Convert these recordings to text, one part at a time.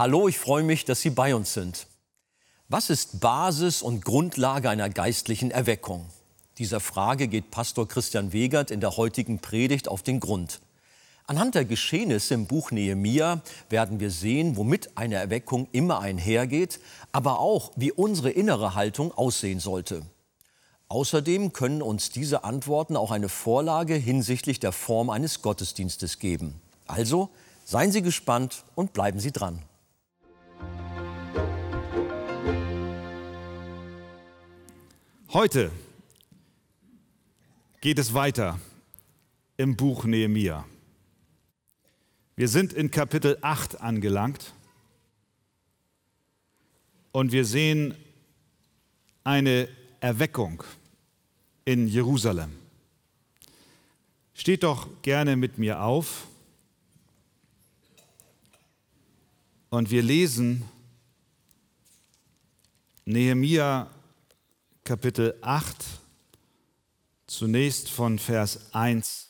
Hallo, ich freue mich, dass Sie bei uns sind. Was ist Basis und Grundlage einer geistlichen Erweckung? Dieser Frage geht Pastor Christian Wegert in der heutigen Predigt auf den Grund. Anhand der Geschehnisse im Buch Nehemia werden wir sehen, womit eine Erweckung immer einhergeht, aber auch, wie unsere innere Haltung aussehen sollte. Außerdem können uns diese Antworten auch eine Vorlage hinsichtlich der Form eines Gottesdienstes geben. Also seien Sie gespannt und bleiben Sie dran. Heute geht es weiter im Buch Nehemia. Wir sind in Kapitel 8 angelangt und wir sehen eine Erweckung in Jerusalem. Steht doch gerne mit mir auf und wir lesen Nehemia Kapitel 8, zunächst von Vers 1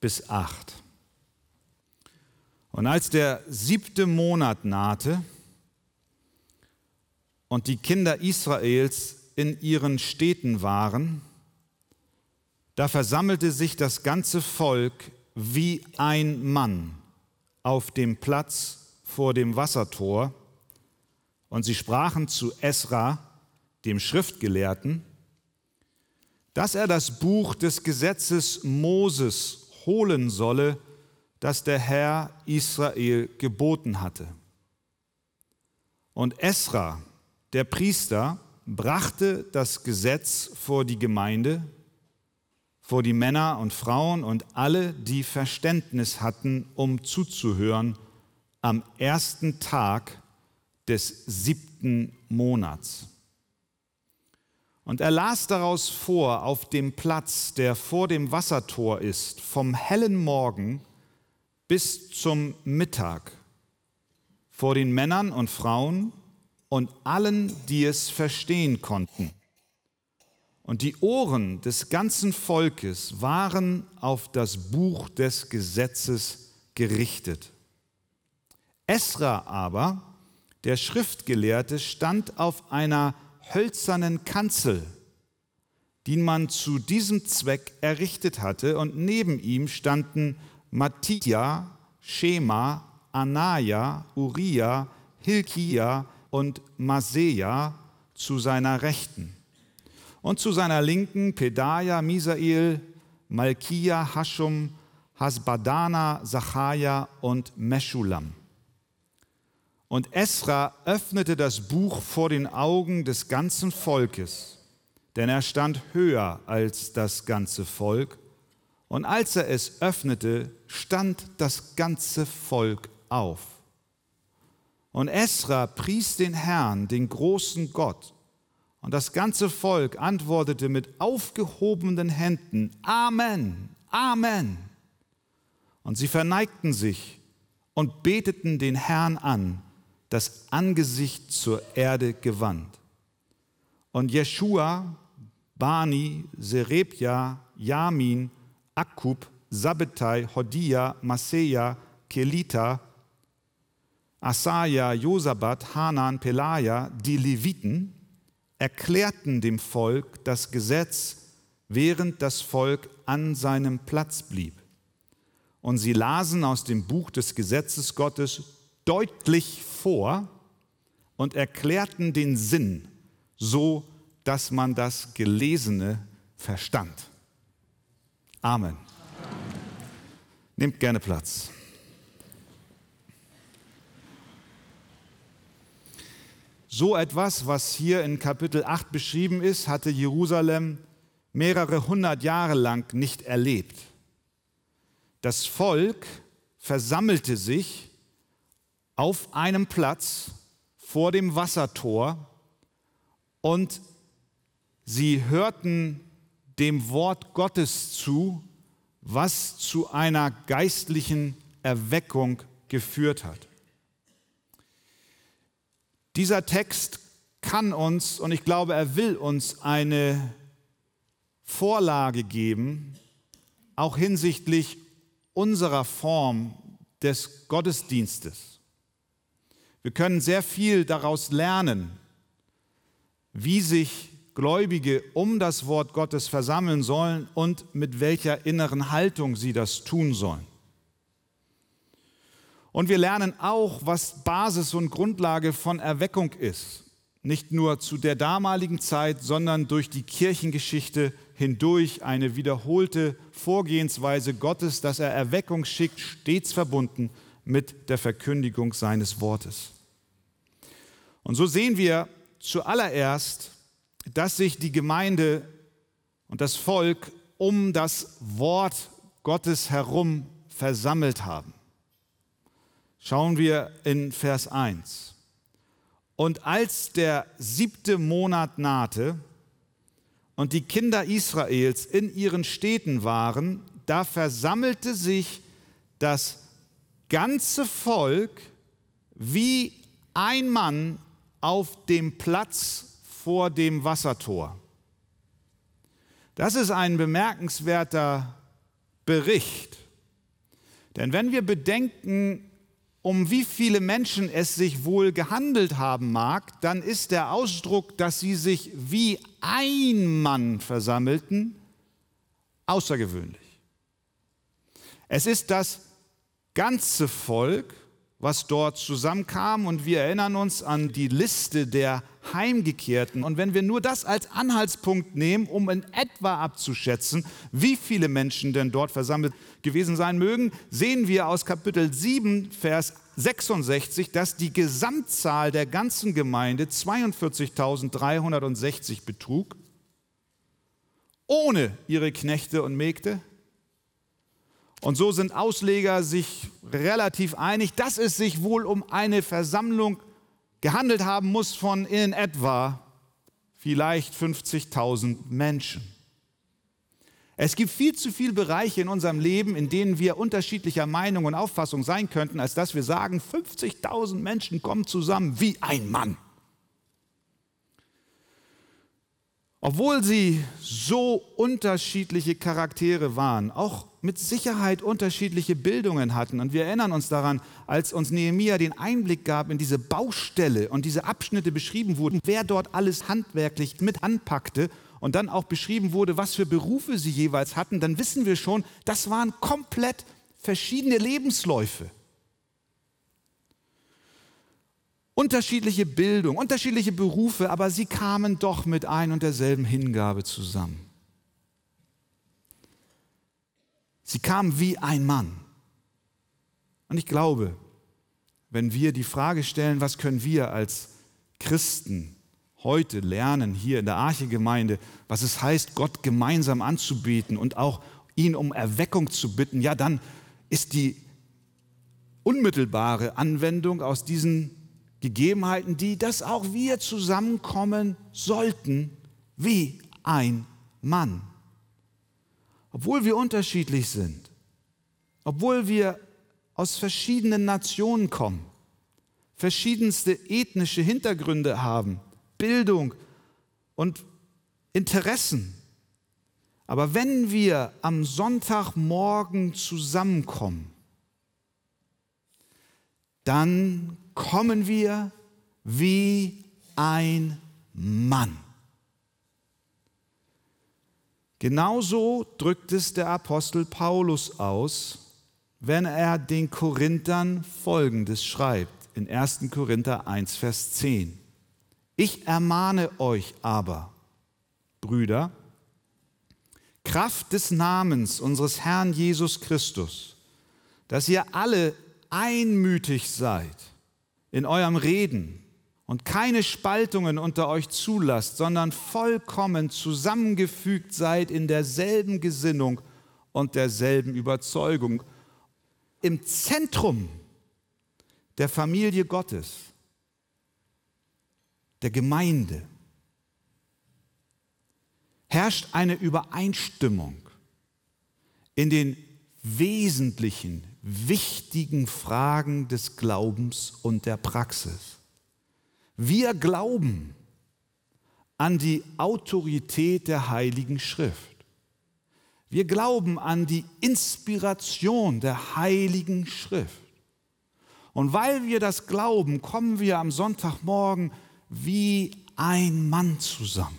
bis 8. Und als der siebte Monat nahte und die Kinder Israels in ihren Städten waren, da versammelte sich das ganze Volk wie ein Mann auf dem Platz vor dem Wassertor, und sie sprachen zu Esra, dem Schriftgelehrten, dass er das Buch des Gesetzes Moses holen solle, das der Herr Israel geboten hatte. Und Esra, der Priester, brachte das Gesetz vor die Gemeinde, vor die Männer und Frauen und alle, die Verständnis hatten, um zuzuhören, am ersten Tag des siebten Monats. Und er las daraus vor auf dem Platz, der vor dem Wassertor ist, vom hellen Morgen bis zum Mittag, vor den Männern und Frauen und allen, die es verstehen konnten. Und die Ohren des ganzen Volkes waren auf das Buch des Gesetzes gerichtet. Esra aber, der Schriftgelehrte, stand auf einer hölzernen Kanzel, die man zu diesem Zweck errichtet hatte, und neben ihm standen Mattia, Schema, Anaya, Uriah, Hilkia und Maseja zu seiner Rechten. Und zu seiner Linken Pedaja, Misael, Malkia, Haschum, Hasbadana, Zacharia und Meschulam. Und Esra öffnete das Buch vor den Augen des ganzen Volkes, denn er stand höher als das ganze Volk. Und als er es öffnete, stand das ganze Volk auf. Und Esra pries den Herrn, den großen Gott. Und das ganze Volk antwortete mit aufgehobenen Händen, Amen, Amen. Und sie verneigten sich und beteten den Herrn an das Angesicht zur Erde gewandt. Und Jeschua, Bani, Serebja, Yamin, Akkub, Sabbetai, Hodia, Maseja, Kelita, Asaja, Josabat, Hanan, Pelaja, die Leviten, erklärten dem Volk das Gesetz, während das Volk an seinem Platz blieb. Und sie lasen aus dem Buch des Gesetzes Gottes deutlich vor und erklärten den Sinn so, dass man das Gelesene verstand. Amen. Nehmt gerne Platz. So etwas, was hier in Kapitel 8 beschrieben ist, hatte Jerusalem mehrere hundert Jahre lang nicht erlebt. Das Volk versammelte sich auf einem Platz vor dem Wassertor und sie hörten dem Wort Gottes zu, was zu einer geistlichen Erweckung geführt hat. Dieser Text kann uns, und ich glaube, er will uns eine Vorlage geben, auch hinsichtlich unserer Form des Gottesdienstes. Wir können sehr viel daraus lernen, wie sich Gläubige um das Wort Gottes versammeln sollen und mit welcher inneren Haltung sie das tun sollen. Und wir lernen auch, was Basis und Grundlage von Erweckung ist. Nicht nur zu der damaligen Zeit, sondern durch die Kirchengeschichte hindurch eine wiederholte Vorgehensweise Gottes, dass er Erweckung schickt, stets verbunden mit der Verkündigung seines Wortes. Und so sehen wir zuallererst, dass sich die Gemeinde und das Volk um das Wort Gottes herum versammelt haben. Schauen wir in Vers 1. Und als der siebte Monat nahte und die Kinder Israels in ihren Städten waren, da versammelte sich das ganze Volk wie ein Mann auf dem Platz vor dem Wassertor. Das ist ein bemerkenswerter Bericht. Denn wenn wir bedenken, um wie viele Menschen es sich wohl gehandelt haben mag, dann ist der Ausdruck, dass sie sich wie ein Mann versammelten, außergewöhnlich. Es ist das ganze Volk, was dort zusammenkam. Und wir erinnern uns an die Liste der Heimgekehrten. Und wenn wir nur das als Anhaltspunkt nehmen, um in etwa abzuschätzen, wie viele Menschen denn dort versammelt gewesen sein mögen, sehen wir aus Kapitel 7, Vers 66, dass die Gesamtzahl der ganzen Gemeinde 42.360 betrug, ohne ihre Knechte und Mägde und so sind Ausleger sich relativ einig, dass es sich wohl um eine Versammlung gehandelt haben muss von in etwa vielleicht 50.000 Menschen. Es gibt viel zu viele Bereiche in unserem Leben, in denen wir unterschiedlicher Meinung und Auffassung sein könnten, als dass wir sagen, 50.000 Menschen kommen zusammen wie ein Mann. Obwohl sie so unterschiedliche Charaktere waren, auch mit Sicherheit unterschiedliche Bildungen hatten. Und wir erinnern uns daran, als uns Nehemia den Einblick gab in diese Baustelle und diese Abschnitte beschrieben wurden, wer dort alles handwerklich mit anpackte und dann auch beschrieben wurde, was für Berufe sie jeweils hatten, dann wissen wir schon, das waren komplett verschiedene Lebensläufe. Unterschiedliche Bildung, unterschiedliche Berufe, aber sie kamen doch mit ein und derselben Hingabe zusammen. Sie kamen wie ein Mann. Und ich glaube, wenn wir die Frage stellen, was können wir als Christen heute lernen hier in der Arche-Gemeinde, was es heißt, Gott gemeinsam anzubeten und auch ihn um Erweckung zu bitten, ja, dann ist die unmittelbare Anwendung aus diesen Gegebenheiten, die, dass auch wir zusammenkommen sollten wie ein Mann. Obwohl wir unterschiedlich sind, obwohl wir aus verschiedenen Nationen kommen, verschiedenste ethnische Hintergründe haben, Bildung und Interessen. Aber wenn wir am Sonntagmorgen zusammenkommen, dann kommen wir wie ein Mann. Genauso drückt es der Apostel Paulus aus, wenn er den Korinthern Folgendes schreibt in 1. Korinther 1, Vers 10. Ich ermahne euch aber, Brüder, Kraft des Namens unseres Herrn Jesus Christus, dass ihr alle einmütig seid in eurem Reden und keine Spaltungen unter euch zulasst, sondern vollkommen zusammengefügt seid in derselben Gesinnung und derselben Überzeugung. Im Zentrum der Familie Gottes, der Gemeinde, herrscht eine Übereinstimmung in den wesentlichen, wichtigen Fragen des Glaubens und der Praxis. Wir glauben an die Autorität der Heiligen Schrift. Wir glauben an die Inspiration der Heiligen Schrift. Und weil wir das glauben, kommen wir am Sonntagmorgen wie ein Mann zusammen.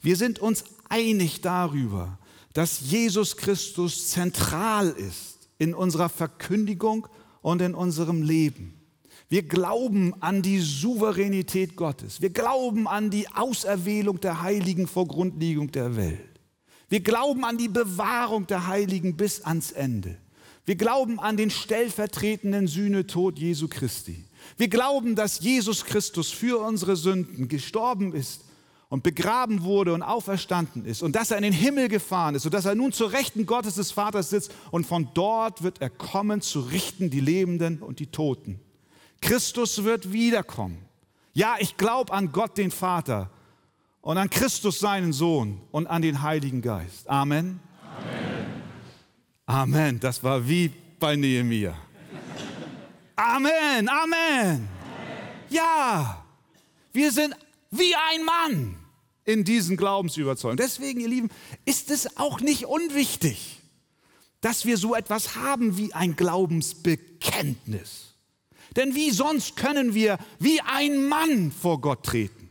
Wir sind uns einig darüber, dass Jesus Christus zentral ist in unserer Verkündigung und in unserem Leben. Wir glauben an die Souveränität Gottes. Wir glauben an die Auserwählung der Heiligen vor Grundlegung der Welt. Wir glauben an die Bewahrung der Heiligen bis ans Ende. Wir glauben an den stellvertretenden Sühnetod Jesu Christi. Wir glauben, dass Jesus Christus für unsere Sünden gestorben ist und begraben wurde und auferstanden ist und dass er in den Himmel gefahren ist und dass er nun zur Rechten Gottes des Vaters sitzt und von dort wird er kommen zu richten die Lebenden und die Toten. Christus wird wiederkommen. Ja, ich glaube an Gott den Vater und an Christus seinen Sohn und an den Heiligen Geist. Amen. Amen. Amen. Das war wie bei Nehemiah. Amen. Amen. Ja, wir sind wie ein Mann in diesen Glaubensüberzeugungen. Deswegen, ihr Lieben, ist es auch nicht unwichtig, dass wir so etwas haben wie ein Glaubensbekenntnis. Denn wie sonst können wir wie ein Mann vor Gott treten?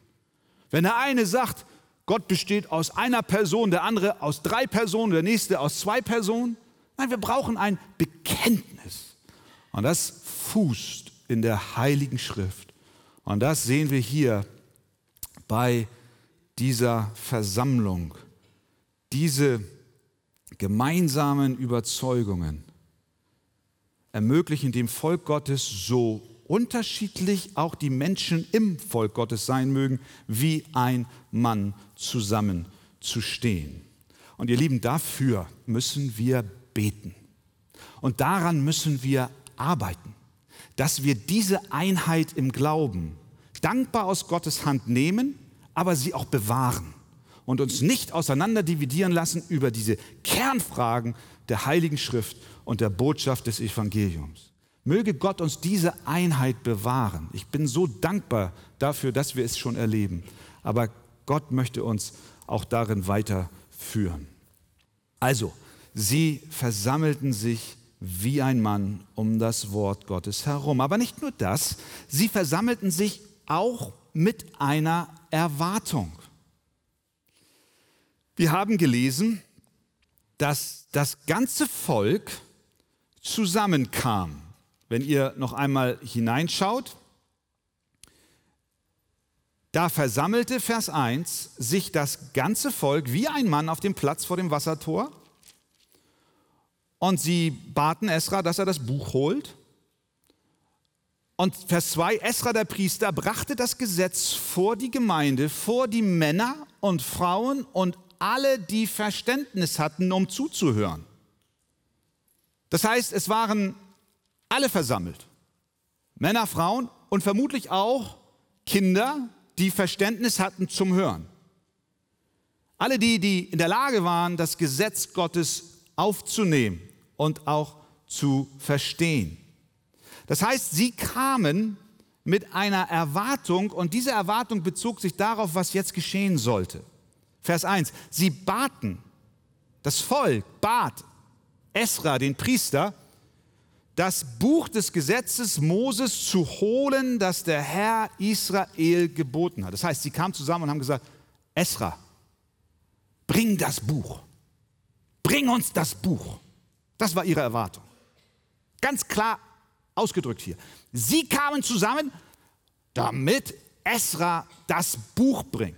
Wenn der eine sagt, Gott besteht aus einer Person, der andere aus drei Personen, der nächste aus zwei Personen. Nein, wir brauchen ein Bekenntnis. Und das fußt in der Heiligen Schrift. Und das sehen wir hier bei dieser Versammlung. Diese gemeinsamen Überzeugungen ermöglichen dem Volk Gottes so unterschiedlich auch die Menschen im Volk Gottes sein mögen, wie ein Mann zusammenzustehen. Und ihr Lieben, dafür müssen wir beten. Und daran müssen wir arbeiten, dass wir diese Einheit im Glauben dankbar aus Gottes Hand nehmen, aber sie auch bewahren und uns nicht auseinanderdividieren lassen über diese Kernfragen der Heiligen Schrift und der Botschaft des Evangeliums. Möge Gott uns diese Einheit bewahren. Ich bin so dankbar dafür, dass wir es schon erleben. Aber Gott möchte uns auch darin weiterführen. Also, sie versammelten sich wie ein Mann um das Wort Gottes herum. Aber nicht nur das, sie versammelten sich auch mit einer Erwartung. Wir haben gelesen, dass das ganze Volk zusammenkam. Wenn ihr noch einmal hineinschaut, da versammelte Vers 1 sich das ganze Volk wie ein Mann auf dem Platz vor dem Wassertor und sie baten Esra, dass er das Buch holt. Und Vers 2, Esra der Priester brachte das Gesetz vor die Gemeinde, vor die Männer und Frauen und alle, die Verständnis hatten, um zuzuhören. Das heißt, es waren alle versammelt. Männer, Frauen und vermutlich auch Kinder, die Verständnis hatten zum Hören. Alle die, die in der Lage waren, das Gesetz Gottes aufzunehmen und auch zu verstehen. Das heißt, sie kamen mit einer Erwartung und diese Erwartung bezog sich darauf, was jetzt geschehen sollte. Vers 1, sie baten, das Volk bat Esra, den Priester, das Buch des Gesetzes Moses zu holen, das der Herr Israel geboten hat. Das heißt, sie kamen zusammen und haben gesagt, Esra, bring das Buch. Bring uns das Buch. Das war ihre Erwartung. Ganz klar ausgedrückt hier. Sie kamen zusammen, damit Esra das Buch bringt.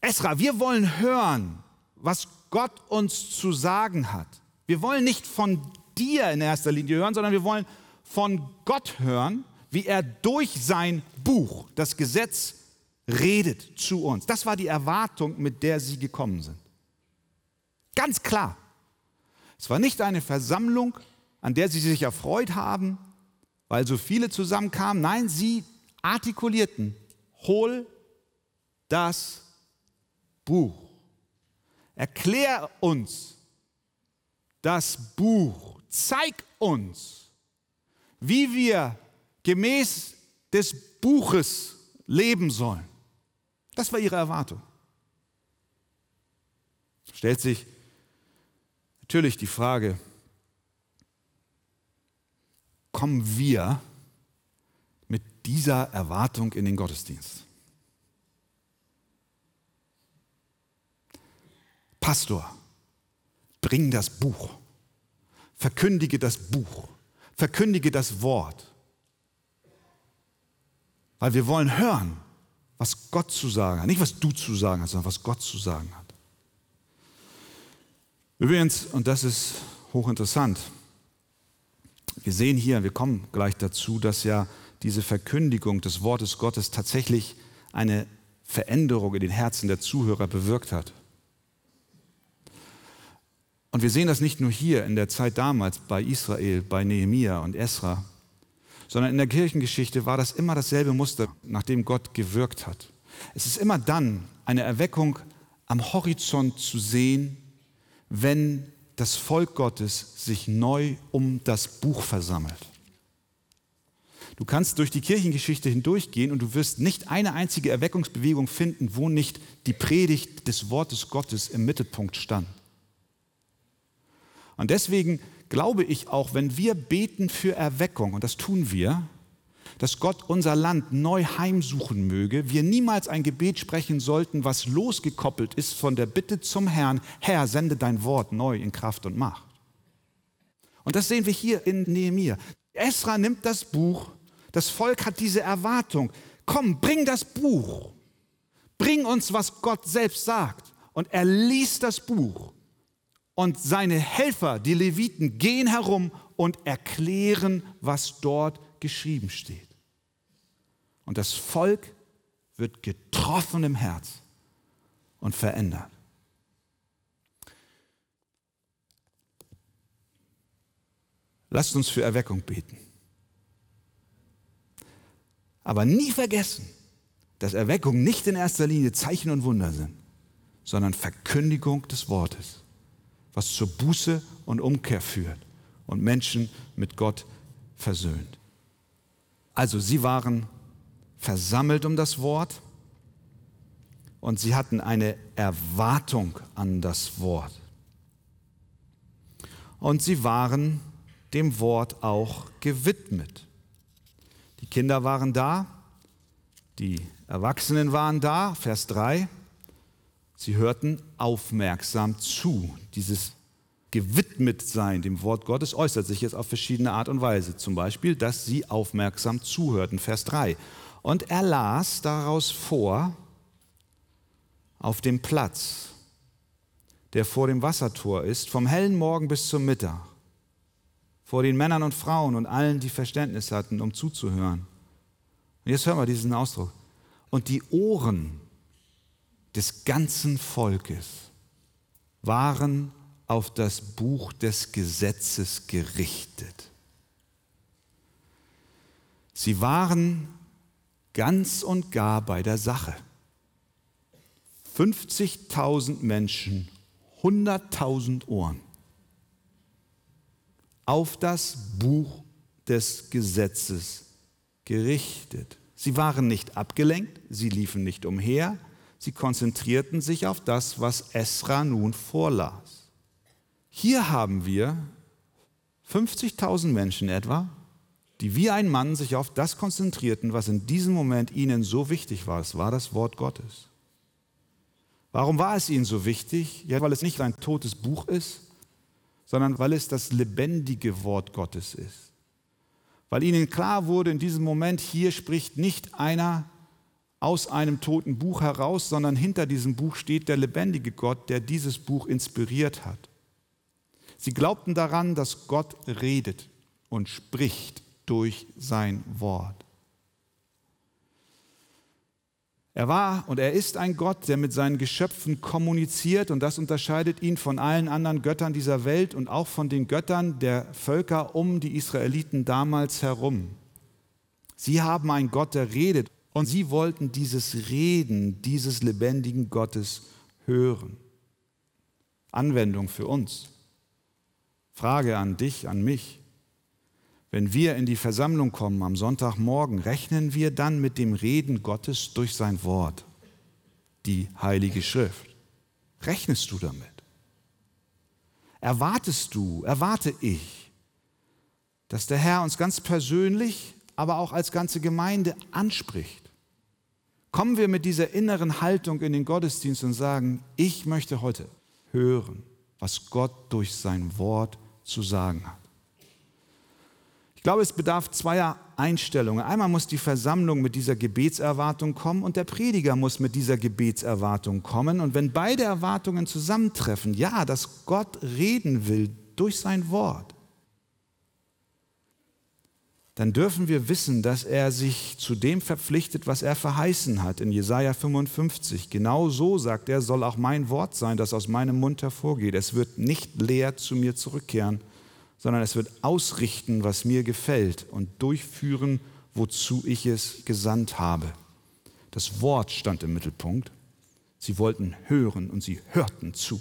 Esra, wir wollen hören, was Gott uns zu sagen hat. Wir wollen nicht von dir in erster Linie hören, sondern wir wollen von Gott hören, wie er durch sein Buch, das Gesetz, redet zu uns. Das war die Erwartung, mit der sie gekommen sind. Ganz klar. Es war nicht eine Versammlung, an der sie sich erfreut haben, weil so viele zusammenkamen. Nein, sie artikulierten, hol das Buch. Erklär uns das Buch. Zeig uns, wie wir gemäß des Buches leben sollen. Das war ihre Erwartung. Stellt sich natürlich die Frage, kommen wir mit dieser Erwartung in den Gottesdienst? Pastor, bring das Buch, verkündige das Buch, verkündige das Wort. Weil wir wollen hören, was Gott zu sagen hat. Nicht, was du zu sagen hast, sondern was Gott zu sagen hat. Übrigens, und das ist hochinteressant, wir sehen hier, wir kommen gleich dazu, dass ja diese Verkündigung des Wortes Gottes tatsächlich eine Veränderung in den Herzen der Zuhörer bewirkt hat. Und wir sehen das nicht nur hier in der Zeit damals bei Israel, bei Nehemia und Esra, sondern in der Kirchengeschichte war das immer dasselbe Muster, nach dem Gott gewirkt hat. Es ist immer dann eine Erweckung am Horizont zu sehen, wenn das Volk Gottes sich neu um das Buch versammelt. Du kannst durch die Kirchengeschichte hindurchgehen und du wirst nicht eine einzige Erweckungsbewegung finden, wo nicht die Predigt des Wortes Gottes im Mittelpunkt stand. Und deswegen glaube ich auch, wenn wir beten für Erweckung, und das tun wir, dass Gott unser Land neu heimsuchen möge, wir niemals ein Gebet sprechen sollten, was losgekoppelt ist von der Bitte zum Herrn, Herr, sende dein Wort neu in Kraft und Macht. Und das sehen wir hier in Nehemiah. Esra nimmt das Buch, das Volk hat diese Erwartung, komm, bring das Buch, bring uns, was Gott selbst sagt. Und er liest das Buch und seine Helfer, die Leviten, gehen herum und erklären, was dort geschrieben steht. Und das Volk wird getroffen im Herz und verändert. Lasst uns für Erweckung beten. Aber nie vergessen, dass Erweckung nicht in erster Linie Zeichen und Wunder sind, sondern Verkündigung des Wortes was zur Buße und Umkehr führt und Menschen mit Gott versöhnt. Also sie waren versammelt um das Wort und sie hatten eine Erwartung an das Wort. Und sie waren dem Wort auch gewidmet. Die Kinder waren da, die Erwachsenen waren da, Vers 3. Sie hörten aufmerksam zu. Dieses Gewidmetsein dem Wort Gottes äußert sich jetzt auf verschiedene Art und Weise. Zum Beispiel, dass sie aufmerksam zuhörten. Vers 3. Und er las daraus vor auf dem Platz, der vor dem Wassertor ist, vom hellen Morgen bis zum Mittag, vor den Männern und Frauen und allen, die Verständnis hatten, um zuzuhören. Und jetzt hören wir diesen Ausdruck. Und die Ohren des ganzen Volkes waren auf das Buch des Gesetzes gerichtet. Sie waren ganz und gar bei der Sache. 50.000 Menschen, 100.000 Ohren auf das Buch des Gesetzes gerichtet. Sie waren nicht abgelenkt, sie liefen nicht umher, Sie konzentrierten sich auf das, was Esra nun vorlas. Hier haben wir 50.000 Menschen etwa, die wie ein Mann sich auf das konzentrierten, was in diesem Moment ihnen so wichtig war. Es war das Wort Gottes. Warum war es ihnen so wichtig? Ja, weil es nicht ein totes Buch ist, sondern weil es das lebendige Wort Gottes ist. Weil ihnen klar wurde, in diesem Moment hier spricht nicht einer, aus einem toten Buch heraus, sondern hinter diesem Buch steht der lebendige Gott, der dieses Buch inspiriert hat. Sie glaubten daran, dass Gott redet und spricht durch sein Wort. Er war und er ist ein Gott, der mit seinen Geschöpfen kommuniziert und das unterscheidet ihn von allen anderen Göttern dieser Welt und auch von den Göttern der Völker um die Israeliten damals herum. Sie haben einen Gott, der redet und sie wollten dieses Reden dieses lebendigen Gottes hören. Anwendung für uns. Frage an dich, an mich. Wenn wir in die Versammlung kommen am Sonntagmorgen, rechnen wir dann mit dem Reden Gottes durch sein Wort, die Heilige Schrift. Rechnest du damit? Erwartest du, erwarte ich, dass der Herr uns ganz persönlich, aber auch als ganze Gemeinde anspricht. Kommen wir mit dieser inneren Haltung in den Gottesdienst und sagen, ich möchte heute hören, was Gott durch sein Wort zu sagen hat. Ich glaube, es bedarf zweier Einstellungen. Einmal muss die Versammlung mit dieser Gebetserwartung kommen und der Prediger muss mit dieser Gebetserwartung kommen. Und wenn beide Erwartungen zusammentreffen, ja, dass Gott reden will durch sein Wort, dann dürfen wir wissen, dass er sich zu dem verpflichtet, was er verheißen hat in Jesaja 55. Genau so, sagt er, soll auch mein Wort sein, das aus meinem Mund hervorgeht. Es wird nicht leer zu mir zurückkehren, sondern es wird ausrichten, was mir gefällt und durchführen, wozu ich es gesandt habe. Das Wort stand im Mittelpunkt. Sie wollten hören und sie hörten zu.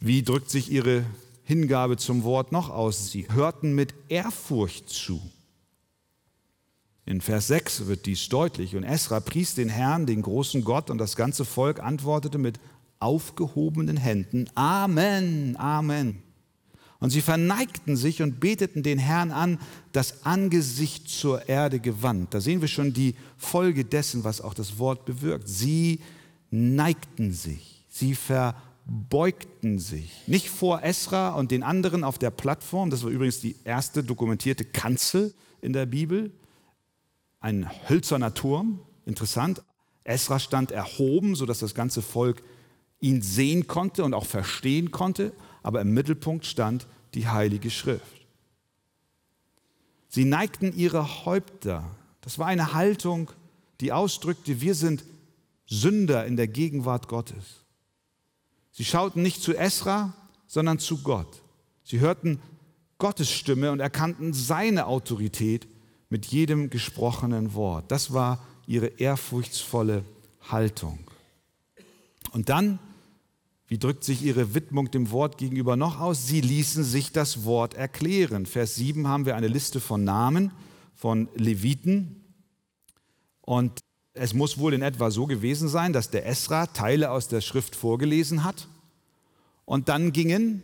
Wie drückt sich ihre Hingabe zum Wort noch aus. Sie hörten mit Ehrfurcht zu. In Vers 6 wird dies deutlich. Und Esra pries den Herrn, den großen Gott, und das ganze Volk antwortete mit aufgehobenen Händen, Amen, Amen. Und sie verneigten sich und beteten den Herrn an, das Angesicht zur Erde gewandt. Da sehen wir schon die Folge dessen, was auch das Wort bewirkt. Sie neigten sich, sie verneigten beugten sich. Nicht vor Esra und den anderen auf der Plattform, das war übrigens die erste dokumentierte Kanzel in der Bibel, ein hölzerner Turm, interessant. Esra stand erhoben, sodass das ganze Volk ihn sehen konnte und auch verstehen konnte, aber im Mittelpunkt stand die Heilige Schrift. Sie neigten ihre Häupter. Das war eine Haltung, die ausdrückte, wir sind Sünder in der Gegenwart Gottes. Sie schauten nicht zu Esra, sondern zu Gott. Sie hörten Gottes Stimme und erkannten seine Autorität mit jedem gesprochenen Wort. Das war ihre ehrfurchtsvolle Haltung. Und dann, wie drückt sich ihre Widmung dem Wort gegenüber noch aus? Sie ließen sich das Wort erklären. Vers 7 haben wir eine Liste von Namen von Leviten. Und es muss wohl in etwa so gewesen sein, dass der Esra Teile aus der Schrift vorgelesen hat und dann gingen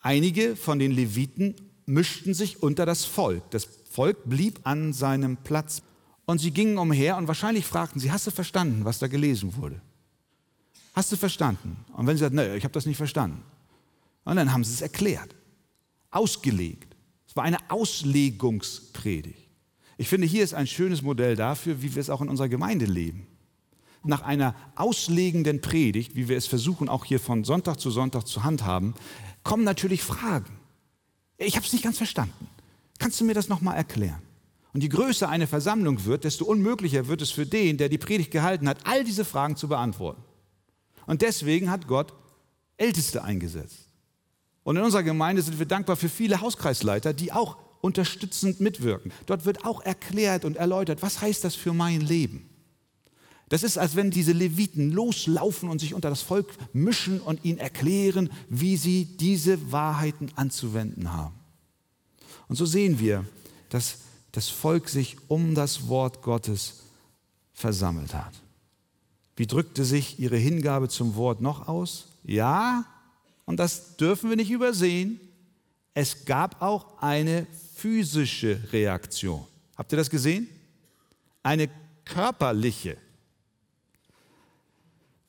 einige von den Leviten, mischten sich unter das Volk. Das Volk blieb an seinem Platz und sie gingen umher und wahrscheinlich fragten sie, hast du verstanden, was da gelesen wurde? Hast du verstanden? Und wenn sie sagten, nein, ich habe das nicht verstanden. Und dann haben sie es erklärt, ausgelegt. Es war eine Auslegungspredigt. Ich finde, hier ist ein schönes Modell dafür, wie wir es auch in unserer Gemeinde leben. Nach einer auslegenden Predigt, wie wir es versuchen, auch hier von Sonntag zu Sonntag zu handhaben, kommen natürlich Fragen. Ich habe es nicht ganz verstanden. Kannst du mir das nochmal erklären? Und je größer eine Versammlung wird, desto unmöglicher wird es für den, der die Predigt gehalten hat, all diese Fragen zu beantworten. Und deswegen hat Gott Älteste eingesetzt. Und in unserer Gemeinde sind wir dankbar für viele Hauskreisleiter, die auch unterstützend mitwirken. Dort wird auch erklärt und erläutert, was heißt das für mein Leben? Das ist, als wenn diese Leviten loslaufen und sich unter das Volk mischen und ihnen erklären, wie sie diese Wahrheiten anzuwenden haben. Und so sehen wir, dass das Volk sich um das Wort Gottes versammelt hat. Wie drückte sich ihre Hingabe zum Wort noch aus? Ja, und das dürfen wir nicht übersehen, es gab auch eine physische Reaktion. Habt ihr das gesehen? Eine körperliche.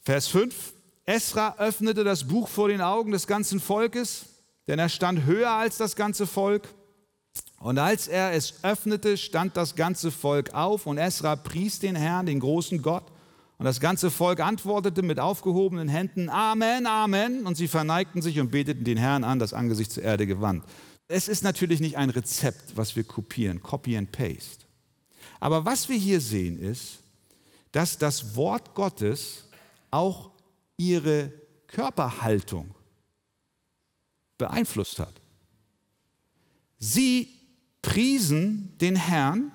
Vers 5. Esra öffnete das Buch vor den Augen des ganzen Volkes, denn er stand höher als das ganze Volk. Und als er es öffnete, stand das ganze Volk auf und Esra pries den Herrn, den großen Gott. Und das ganze Volk antwortete mit aufgehobenen Händen, Amen, Amen. Und sie verneigten sich und beteten den Herrn an, das Angesicht zur Erde gewandt. Es ist natürlich nicht ein Rezept, was wir kopieren, Copy and Paste. Aber was wir hier sehen ist, dass das Wort Gottes auch ihre Körperhaltung beeinflusst hat. Sie priesen den Herrn,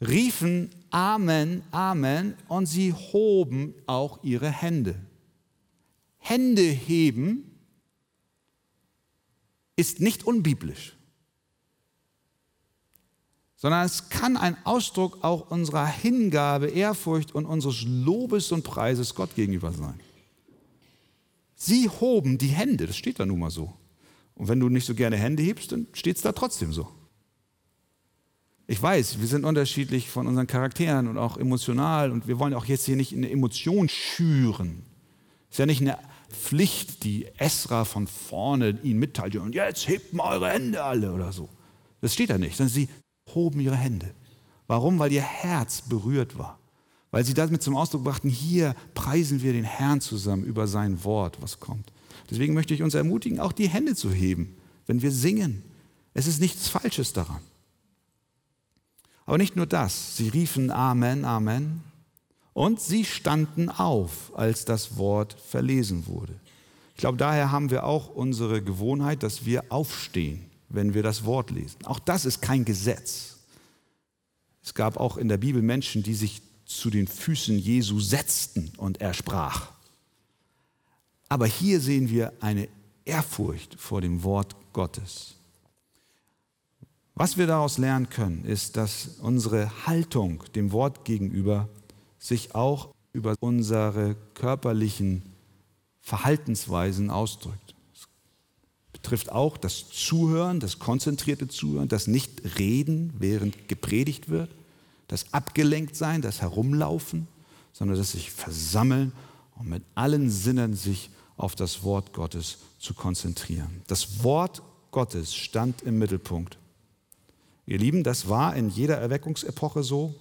riefen Amen, Amen und sie hoben auch ihre Hände. Hände heben ist nicht unbiblisch, sondern es kann ein Ausdruck auch unserer Hingabe, Ehrfurcht und unseres Lobes und Preises Gott gegenüber sein. Sie hoben die Hände, das steht da nun mal so. Und wenn du nicht so gerne Hände hebst, dann steht es da trotzdem so. Ich weiß, wir sind unterschiedlich von unseren Charakteren und auch emotional und wir wollen auch jetzt hier nicht eine Emotion schüren. Ist ja nicht eine Pflicht, die Esra von vorne ihnen mitteilt und jetzt hebt mal eure Hände alle oder so. Das steht da nicht, sondern sie hoben ihre Hände. Warum? Weil ihr Herz berührt war. Weil sie damit zum Ausdruck brachten, hier preisen wir den Herrn zusammen über sein Wort, was kommt. Deswegen möchte ich uns ermutigen, auch die Hände zu heben, wenn wir singen. Es ist nichts Falsches daran. Aber nicht nur das, sie riefen Amen, Amen und sie standen auf, als das Wort verlesen wurde. Ich glaube, daher haben wir auch unsere Gewohnheit, dass wir aufstehen, wenn wir das Wort lesen. Auch das ist kein Gesetz. Es gab auch in der Bibel Menschen, die sich zu den Füßen Jesu setzten und er sprach. Aber hier sehen wir eine Ehrfurcht vor dem Wort Gottes. Was wir daraus lernen können, ist, dass unsere Haltung dem Wort gegenüber sich auch über unsere körperlichen Verhaltensweisen ausdrückt. Es betrifft auch das Zuhören, das konzentrierte Zuhören, das Nicht-Reden, während gepredigt wird, das Abgelenktsein, das Herumlaufen, sondern das sich versammeln und mit allen Sinnen sich auf das Wort Gottes zu konzentrieren. Das Wort Gottes stand im Mittelpunkt. Ihr Lieben, das war in jeder Erweckungsepoche so.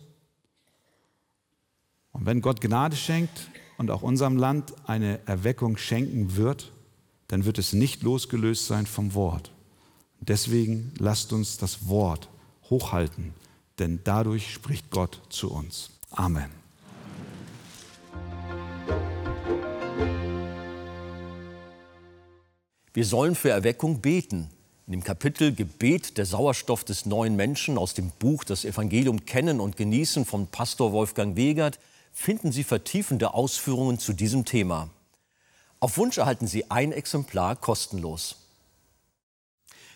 Und wenn Gott Gnade schenkt und auch unserem Land eine Erweckung schenken wird, dann wird es nicht losgelöst sein vom Wort. Deswegen lasst uns das Wort hochhalten, denn dadurch spricht Gott zu uns. Amen. Wir sollen für Erweckung beten. In dem Kapitel Gebet der Sauerstoff des neuen Menschen aus dem Buch Das Evangelium kennen und genießen von Pastor Wolfgang Wegert finden Sie vertiefende Ausführungen zu diesem Thema. Auf Wunsch erhalten Sie ein Exemplar kostenlos.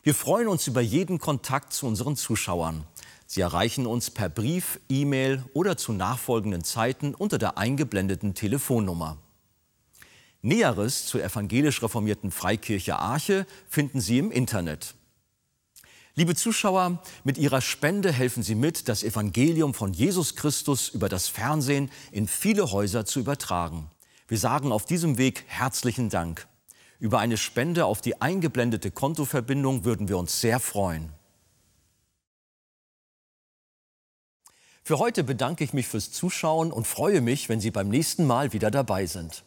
Wir freuen uns über jeden Kontakt zu unseren Zuschauern. Sie erreichen uns per Brief, E-Mail oder zu nachfolgenden Zeiten unter der eingeblendeten Telefonnummer. Näheres zur evangelisch reformierten Freikirche Arche finden Sie im Internet. Liebe Zuschauer, mit Ihrer Spende helfen Sie mit, das Evangelium von Jesus Christus über das Fernsehen in viele Häuser zu übertragen. Wir sagen auf diesem Weg herzlichen Dank. Über eine Spende auf die eingeblendete Kontoverbindung würden wir uns sehr freuen. Für heute bedanke ich mich fürs Zuschauen und freue mich, wenn Sie beim nächsten Mal wieder dabei sind.